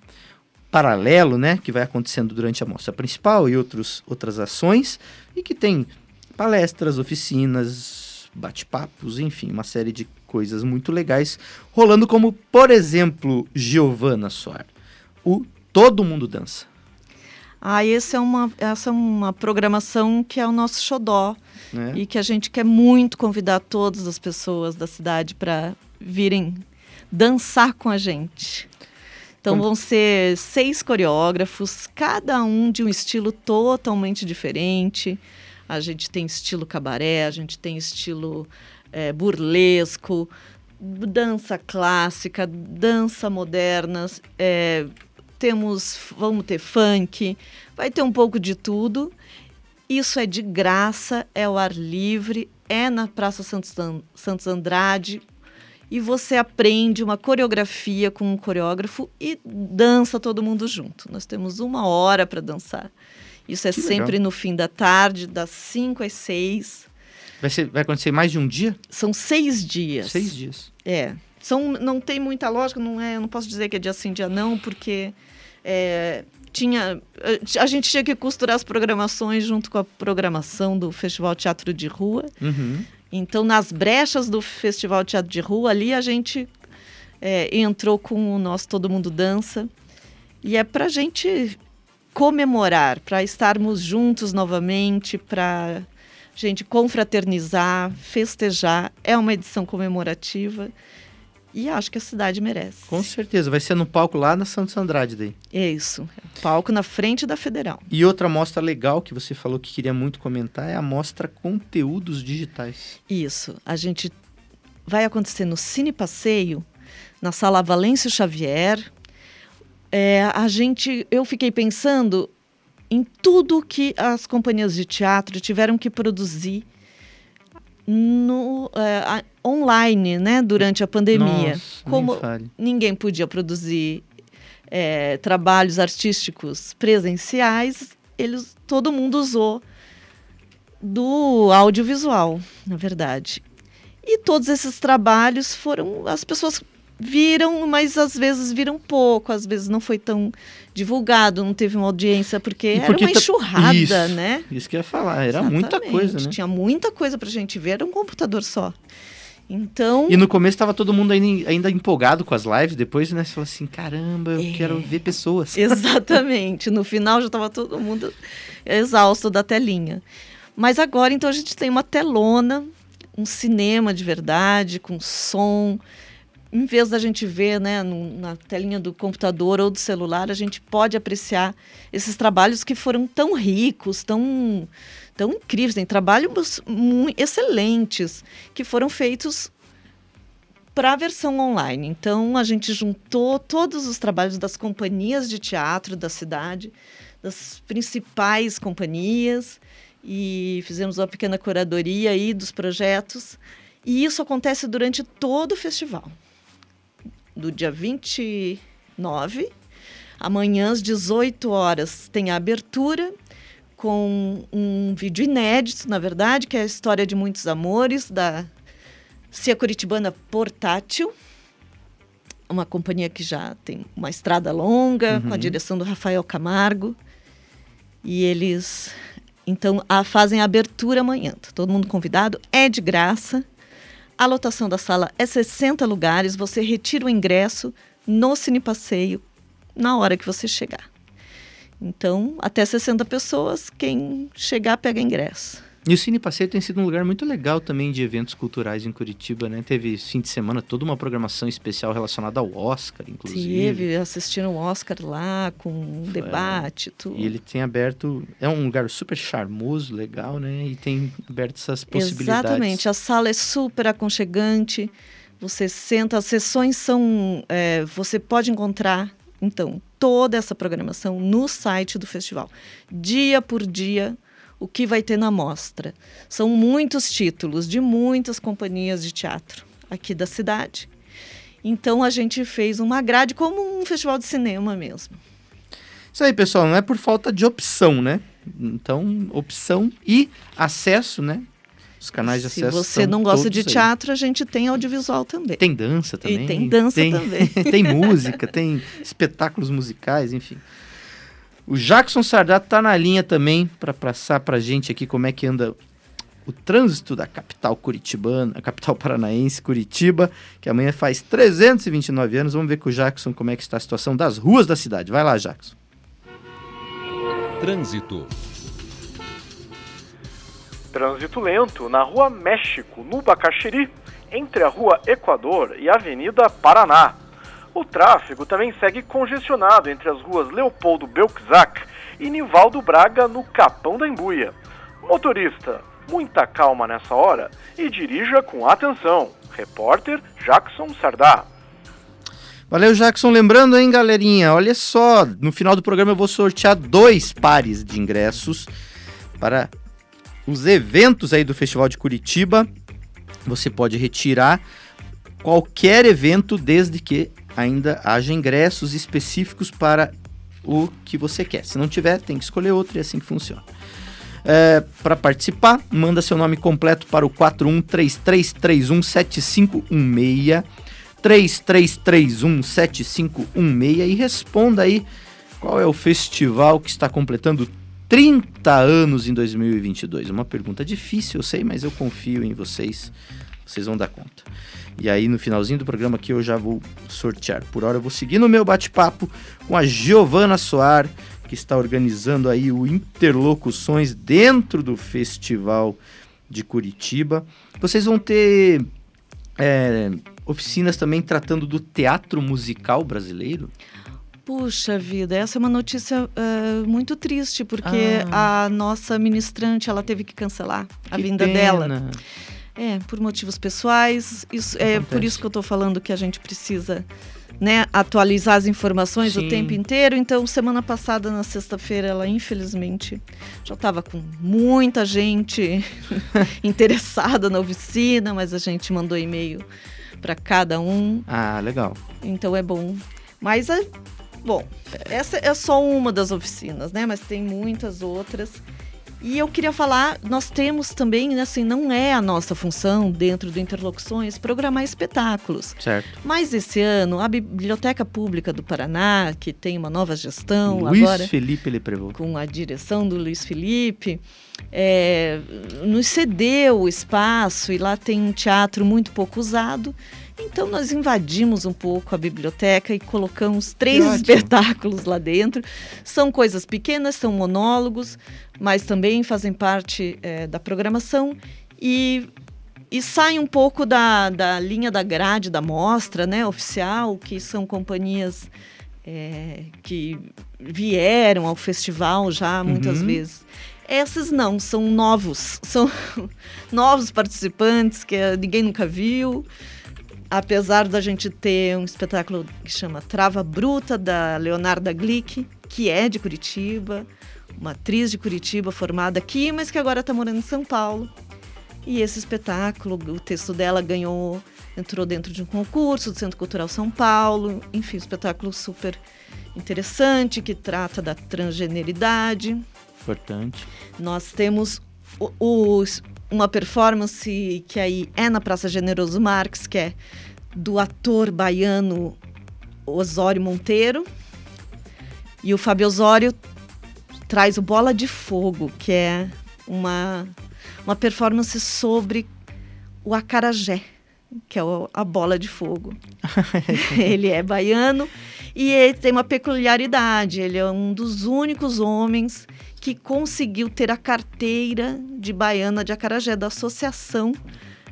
paralelo, né, que vai acontecendo durante a mostra principal e outros, outras ações e que tem palestras, oficinas, bate-papos, enfim, uma série de coisas muito legais rolando como, por exemplo, Giovana Soar, o Todo Mundo Dança. Ah, esse é uma, essa é uma programação que é o nosso xodó né? e que a gente quer muito convidar todas as pessoas da cidade para virem dançar com a gente. Então vão ser seis coreógrafos, cada um de um estilo totalmente diferente. A gente tem estilo cabaré, a gente tem estilo eh, burlesco, dança clássica, dança moderna, eh, temos, vamos ter funk, vai ter um pouco de tudo. Isso é de graça, é ao ar livre, é na Praça Santos, An- Santos Andrade. E você aprende uma coreografia com um coreógrafo e dança todo mundo junto. Nós temos uma hora para dançar. Isso é Que sempre legal. no fim da tarde, das 5 às 6. Vai, ser, vai acontecer mais de um dia? São seis dias. Seis dias. É. São, não tem muita lógica, não é, eu não posso dizer que é dia sim, dia não, porque é, tinha, a gente tinha que costurar as programações junto com a programação do Festival Teatro de Rua. Uhum. Então, nas brechas do Festival Teatro de Rua, ali a gente é, entrou com o nosso Todo Mundo Dança. E é para a gente comemorar, para estarmos juntos novamente, para gente confraternizar, festejar. É uma edição comemorativa e acho que a cidade merece. Com certeza, vai ser no palco lá na Santos Andrade daí. É isso. Palco na frente da Federal. E outra mostra legal que você falou que queria muito comentar é a mostra Conteúdos Digitais. Isso. A gente vai acontecer no Cine Passeio, na sala Valêncio Xavier. É, a gente, eu fiquei pensando em tudo que as companhias de teatro tiveram que produzir no a- online, né, durante a pandemia. Nossa, Como ninguém podia produzir é, trabalhos artísticos presenciais, eles, todo mundo usou do audiovisual, na verdade. E todos esses trabalhos foram. As pessoas viram, mas às vezes viram pouco, às vezes não foi tão divulgado, não teve uma audiência, porque, E era porque uma tá- enxurrada, Isso, né? Isso que eu ia falar, era muita Exatamente, coisa, né? Tinha muita coisa pra gente ver, era um computador só. Então. E no começo tava todo mundo ainda, ainda empolgado com as lives, depois, né, você falou assim, caramba, eu É. quero ver pessoas. Exatamente. No final já estava todo mundo exausto da telinha. Mas agora, então, a gente tem uma telona, um cinema de verdade, com som. Em vez da gente ver né, na telinha do computador ou do celular, a gente pode apreciar esses trabalhos que foram tão ricos, tão, tão incríveis. Tem trabalhos excelentes que foram feitos para a versão online. Então, a gente juntou todos os trabalhos das companhias de teatro da cidade, das principais companhias, e fizemos uma pequena curadoria aí dos projetos. E isso acontece durante todo o festival. Do dia 29, amanhã às 18 horas, tem a abertura com um vídeo inédito, na verdade, que é a história de muitos amores da Cia Curitibana Portátil, uma companhia que já tem uma estrada longa, com a Uhum. direção do Rafael Camargo. E eles, então, a, fazem a abertura amanhã. Tá todo mundo convidado, é de graça. A lotação da sala é 60 lugares, você retira o ingresso no Cine Passeio na hora que você chegar. Então, até 60 pessoas, quem chegar pega ingresso. E o Cine Passeio tem sido um lugar muito legal também de eventos culturais em Curitiba, né? Teve fim de semana toda uma programação especial relacionada ao Oscar, inclusive. Teve, assistiram o Oscar lá, com um debate, tudo. E ele tem aberto. É um lugar super charmoso, legal, né? E tem aberto essas possibilidades. Exatamente, a sala é super aconchegante. Você senta, as sessões são. é, você pode encontrar, então, toda essa programação no site do festival. Dia por dia, o que vai ter na mostra. São muitos títulos de muitas companhias de teatro aqui da cidade. Então a gente fez uma grade como um festival de cinema mesmo. Isso aí, pessoal, não é por falta de opção, né? Então, opção e acesso, né? Os canais de Se acesso. você estão não gosta de aí. teatro, a gente tem audiovisual também. Tem dança também. E tem dança tem, também. tem música, tem espetáculos musicais, enfim. O Jackson Sardato tá na linha também para passar pra gente aqui como é que anda o trânsito da capital curitibana, a capital paranaense, Curitiba, que amanhã faz 329 anos. Vamos ver com o Jackson como é que está a situação das ruas da cidade. Vai lá, Jackson. Trânsito. Trânsito lento na Rua México, no Bacaxiri, entre a Rua Equador e a Avenida Paraná. O tráfego também segue congestionado entre as ruas Leopoldo Belkzac e Nivaldo Braga, no Capão da Embuia. Motorista, muita calma nessa hora e dirija com atenção. Repórter Jackson Sardá. Valeu, Jackson. Lembrando, hein, galerinha, olha só, no final do programa eu vou sortear dois pares de ingressos para os eventos aí do Festival de Curitiba. Você pode retirar qualquer evento desde que ainda haja ingressos específicos para o que você quer. Se não tiver, tem que escolher outro e é assim que funciona. É, para participar, manda seu nome completo para o 4133317516 33317516 e responda aí qual é o festival que está completando 30 anos em 2022. Uma pergunta difícil, eu sei, mas eu confio em vocês. Vocês vão dar conta. E aí, no finalzinho do programa aqui, eu já vou sortear. Por hora, eu vou seguir no meu bate-papo com a Giovana Soar, que está organizando aí o Interlocuções dentro do Festival de Curitiba. Vocês vão ter é, oficinas também tratando do teatro musical brasileiro? Puxa vida, essa é uma notícia eh, muito triste, porque a nossa ministrante ela teve que cancelar a Ah. Que vinda pena. dela. É, por motivos pessoais. Isso, é por isso que eu estou falando que a gente precisa né, atualizar as informações Sim. o tempo inteiro. Então, semana passada, na sexta-feira, ela infelizmente já estava com muita gente interessada na oficina, mas a gente mandou e-mail para cada um. Ah, legal. Então é bom. Mas a- Bom, essa é só uma das oficinas, né? Mas tem muitas outras. E eu queria falar, nós temos também, assim, não é a nossa função dentro do Interlocuções programar espetáculos. Certo. Mas esse ano, a Biblioteca Pública do Paraná, que tem uma nova gestão Luiz agora, Felipe Leprevô. com a direção do Luiz Felipe, é, nos cedeu o espaço e lá tem um teatro muito pouco usado. Então nós invadimos um pouco a biblioteca e colocamos três espetáculos lá dentro. São coisas pequenas, são monólogos, mas também fazem parte é, da programação e, e saem um pouco da, da linha da grade da mostra né, oficial, que são companhias é, que vieram ao festival já muitas Uhum. vezes. Esses não, são novos, são novos participantes que eh, ninguém nunca viu. Apesar da gente ter um espetáculo que chama Trava Bruta, da Leonarda Glick, que é de Curitiba, uma atriz de Curitiba formada aqui, mas que agora está morando em São Paulo. E esse espetáculo, o texto dela ganhou, entrou dentro de um concurso do Centro Cultural São Paulo. Enfim, um espetáculo super interessante que trata da transgeneridade. Importante. Nós temos o- os- uma performance que aí é na Praça Generoso Marques, que é do ator baiano Osório Monteiro. E o Fábio Osório traz o Bola de Fogo, que é uma, uma performance sobre o acarajé, que é o- a bola de fogo. ele é baiano e ele tem uma peculiaridade. Ele é um dos únicos homens que conseguiu ter a carteira de baiana de acarajé da associação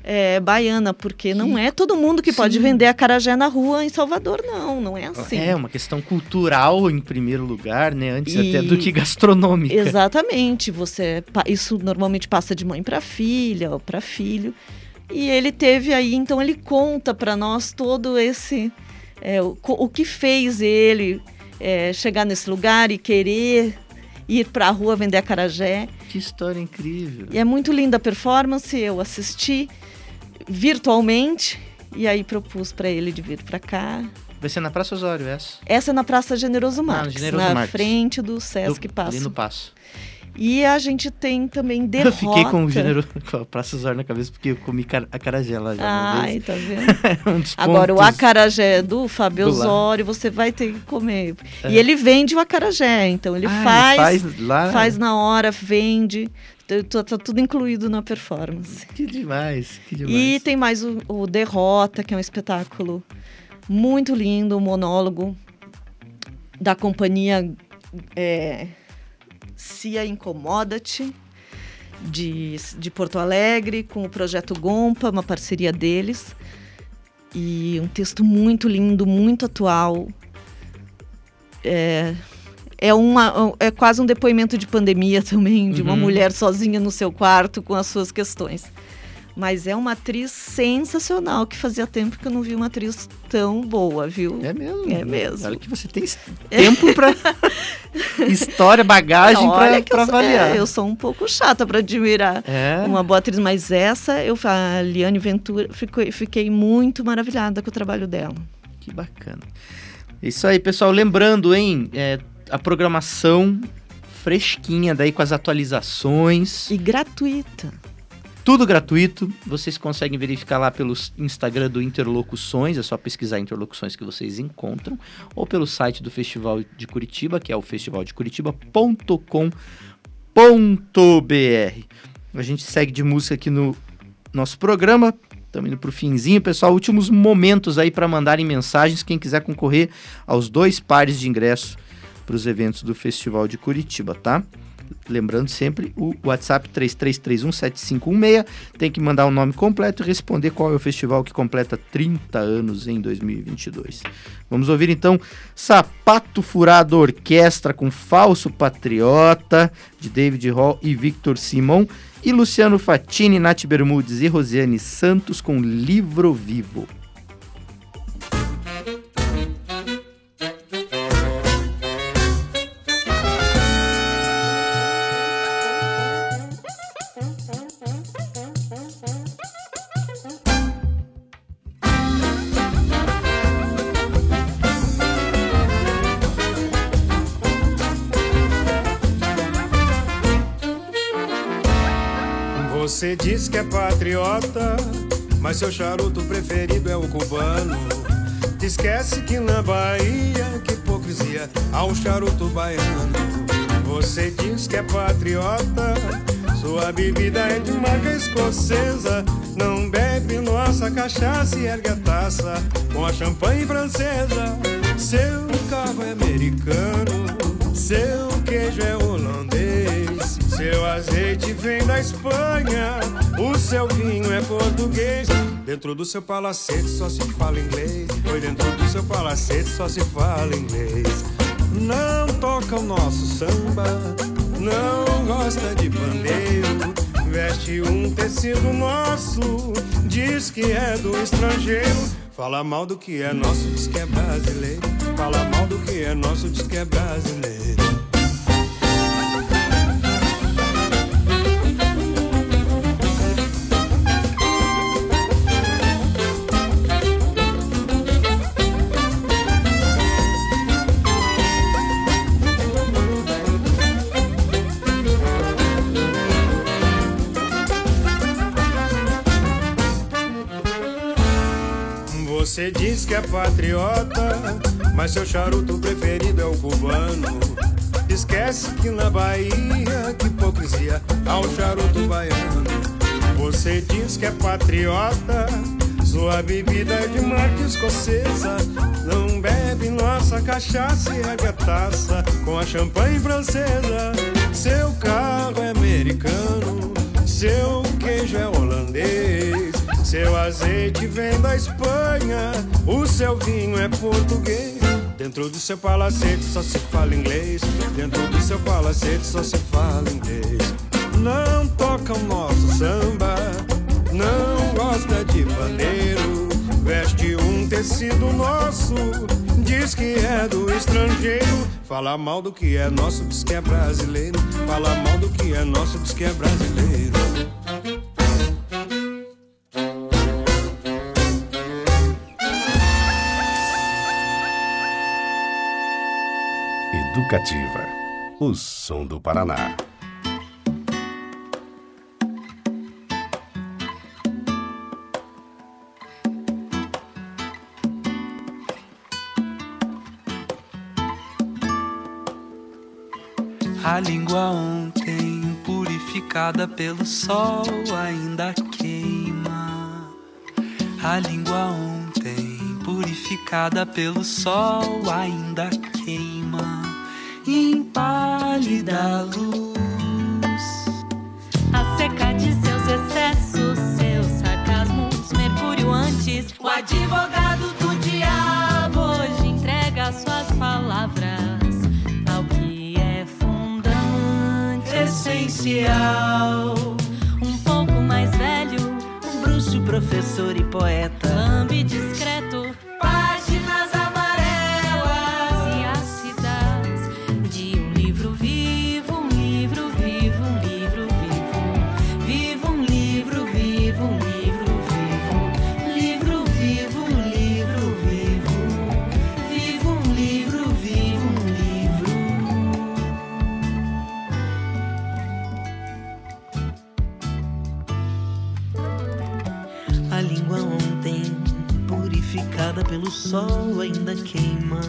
é, baiana, porque não é todo mundo que pode Sim. vender acarajé na rua em Salvador, não, não é assim. É uma questão cultural em primeiro lugar, né? Antes E- até do que gastronômica. Exatamente, você isso normalmente passa de mãe para filha ou para filho. E ele teve aí, então ele conta para nós todo esse é, o, o que fez ele é, chegar nesse lugar e querer ir para a rua vender acarajé. Que história incrível. E é muito linda a performance, eu assisti virtualmente e aí propus para ele de vir para cá. Vai ser na Praça Osório essa. Essa é na Praça Generoso Ah, Marques, Generoso na Marques. frente do Sesc Do- Passo. Ali no Passo. E a gente tem também derrota. Eu fiquei com o gênero com a Praça Osório na cabeça porque eu comi car- acarajé lá já. Ai, tá vendo? um dos Agora, o acarajé do Fábio do. Osório, você vai ter que comer. É. E ele vende o acarajé, então ele Ah, ele faz, faz lá? faz na hora, vende. Tá, tá tudo incluído na performance. Que demais, que demais. E tem mais o, o Derrota, que é um espetáculo muito lindo, um monólogo da companhia é, Cia Incomoda-te, de, de Porto Alegre, com o projeto Gompa, uma parceria deles. E um texto muito lindo, muito atual. É, é, uma, é quase um depoimento de pandemia também, de uma Uhum. mulher sozinha no seu quarto com as suas questões. Mas é uma atriz sensacional, que fazia tempo que eu não vi uma atriz tão boa, viu? É mesmo? É mesmo. Olha que você tem tempo pra história, bagagem sou- avaliar. é, eu sou um pouco chata para admirar É? uma boa atriz, mas essa, eu, a Liane Ventura, fiquei, fiquei muito maravilhada com o trabalho dela. Que bacana. Isso aí, pessoal. Lembrando, hein? é, a programação fresquinha daí com as atualizações. E gratuita. Tudo gratuito. Vocês conseguem verificar lá pelo Instagram do Interlocuções. É só pesquisar Interlocuções que vocês encontram. Ou pelo site do Festival de Curitiba, que é o festivaldecuritiba.com.br. A gente segue de música aqui no nosso programa. Estamos indo pro finzinho, pessoal. Últimos momentos aí para mandarem mensagens. Quem quiser concorrer aos dois pares de ingresso para os eventos do Festival de Curitiba, tá? Lembrando sempre o WhatsApp 33317516. Tem que mandar o nome completo e responder qual é o festival que completa 30 anos em 2022. Vamos ouvir então Sapato Furado Orquestra com Falso Patriota, de David Hall e Victor Simon. E Luciano Fatini, Nath Bermudes e Rosiane Santos com Livro Vivo. Você diz que é patriota, mas seu charuto preferido é o cubano. Esquece que na Bahia, que hipocrisia, há um charuto baiano. Você diz que é patriota, sua bebida é de marca escocesa. Não bebe nossa cachaça e ergue a taça com a champanhe francesa. Seu carro é americano, seu queijo é holandês. Seu azeite vem da Espanha, o seu vinho é português. Dentro do seu palacete só se fala inglês. Foi dentro do seu palacete só se fala inglês. Não toca o nosso samba, não gosta de pandeiro. Veste um tecido nosso, diz que é do estrangeiro. Fala mal do que é nosso, diz que é brasileiro. Fala mal do que é nosso, diz que é brasileiro. Que é patriota, mas seu charuto preferido é o cubano. Esquece que na Bahia, que hipocrisia, um charuto baiano. Você diz que é patriota, sua bebida é de marca escocesa. Não bebe nossa cachaça e ergue a taça com a champanhe francesa. Seu carro é americano, seu queijo é holandês. Seu azeite vem da Espanha, o seu vinho é português. Dentro do seu palacete só se fala inglês. Dentro do seu palacete só se fala inglês. Não toca o nosso samba, não gosta de pandeiro. Veste um tecido nosso, diz que é do estrangeiro. Fala mal do que é nosso, diz que é brasileiro. Fala mal do que é nosso, diz que é brasileiro. Educativa. O som do Paraná. A língua ontem, purificada pelo sol, ainda queima. A língua ontem, purificada pelo sol, ainda queima. Impálida luz. A seca de seus excessos, seus sarcasmos, Mercúrio antes, o advogado do diabo hoje entrega suas palavras ao que é fundante, essencial. Um pouco mais velho, um bruxo, professor e poeta. lambe discreto, língua ontem, purificada pelo sol, ainda queima.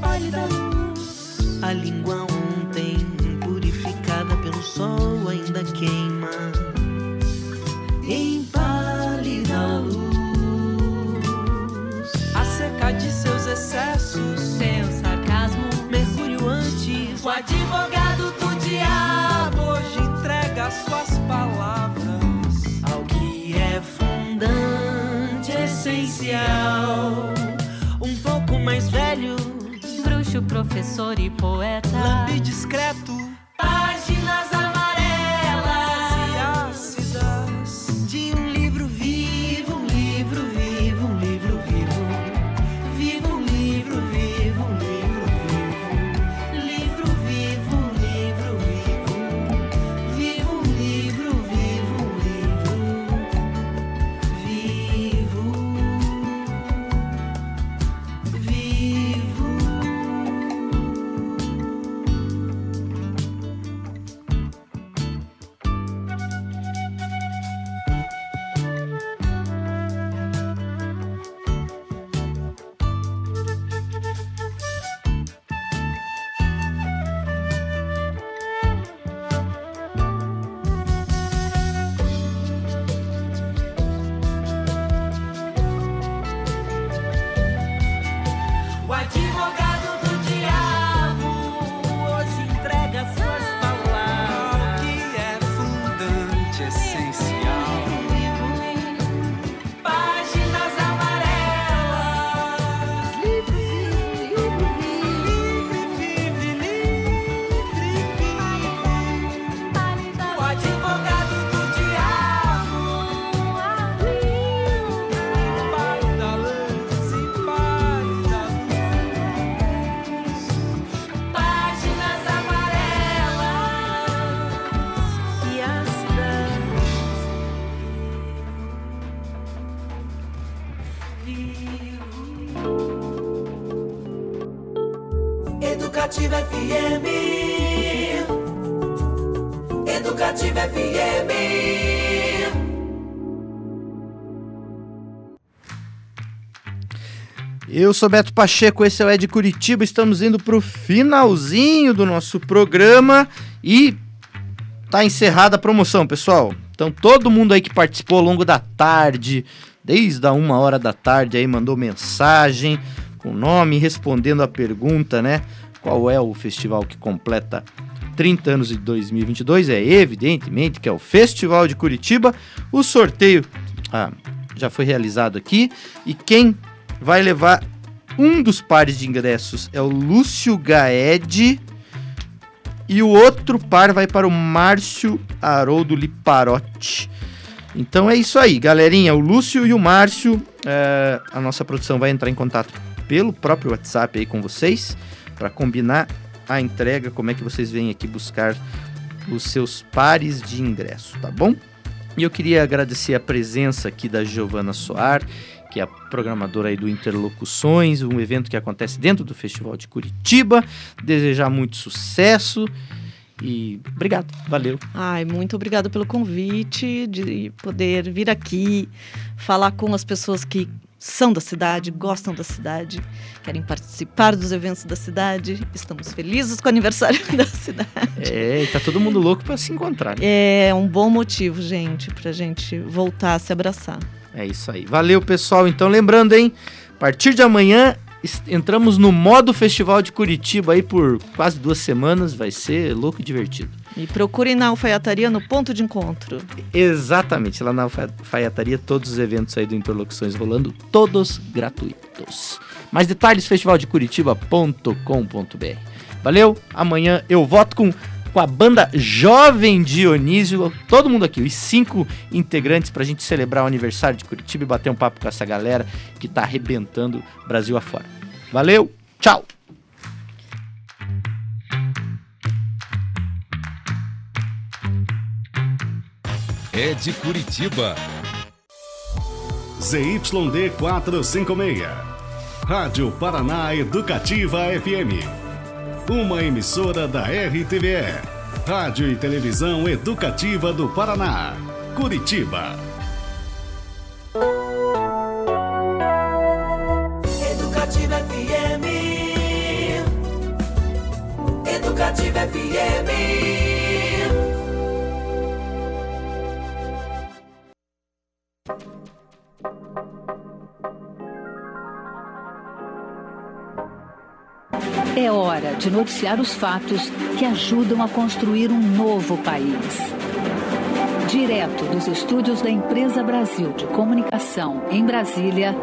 Pálida luz. A língua ontem, purificada pelo sol, ainda queima. Em bruxo, professor e poeta, lambe discreto, Eu sou Beto Pacheco, esse é o Ed Curitiba. Estamos indo para o finalzinho do nosso programa e tá encerrada a promoção, pessoal. Então todo mundo aí que participou ao longo da tarde, desde a uma hora da tarde aí mandou mensagem com nome, respondendo a pergunta, né? Qual é o festival que completa 30 anos de 2022? É evidentemente que é o Festival de Curitiba. O sorteio ah, já foi realizado aqui e quem vai levar um dos pares de ingressos é o Lúcio Gaed e o outro par vai para o Márcio Haroldo Liparotti. Então é isso aí, galerinha. O Lúcio e o Márcio, é, a nossa produção vai entrar em contato pelo próprio WhatsApp aí com vocês para combinar a entrega, como é que vocês vêm aqui buscar os seus pares de ingresso, tá bom? E eu queria agradecer a presença aqui da Giovana Soar, que é a programadora aí do Interlocuções, um evento que acontece dentro do Festival de Curitiba. Desejar muito sucesso e obrigado, valeu. Ai, muito obrigada pelo convite de poder vir aqui falar com as pessoas que são da cidade, gostam da cidade, querem participar dos eventos da cidade. Estamos felizes com o aniversário da cidade. É, e tá todo mundo louco para se encontrar. Né? É um bom motivo, gente, pra gente voltar a se abraçar. É isso aí. Valeu, pessoal. Então, lembrando, hein? A partir de amanhã entramos no modo Festival de Curitiba aí por quase duas semanas. Vai ser louco e divertido. E procurem na alfaiataria no ponto de encontro. Exatamente, lá na alfa- alfaiataria, todos os eventos aí do Interlocuções rolando, todos gratuitos. Mais detalhes, festivaldecuritiba.com.br. Valeu, amanhã eu voto com, com a banda Jovem Dionísio, todo mundo aqui, os cinco integrantes pra gente celebrar o aniversário de Curitiba e bater um papo com essa galera que tá arrebentando Brasil afora. Valeu, tchau! É de Curitiba. ZYD 456. Rádio Paraná Educativa FM. Uma emissora da RTVE. Rádio e Televisão Educativa do Paraná. Curitiba. Educativa FM. Educativa FM. É hora de noticiar os fatos que ajudam a construir um novo país. Direto dos estúdios da Empresa Brasil de Comunicação, em Brasília,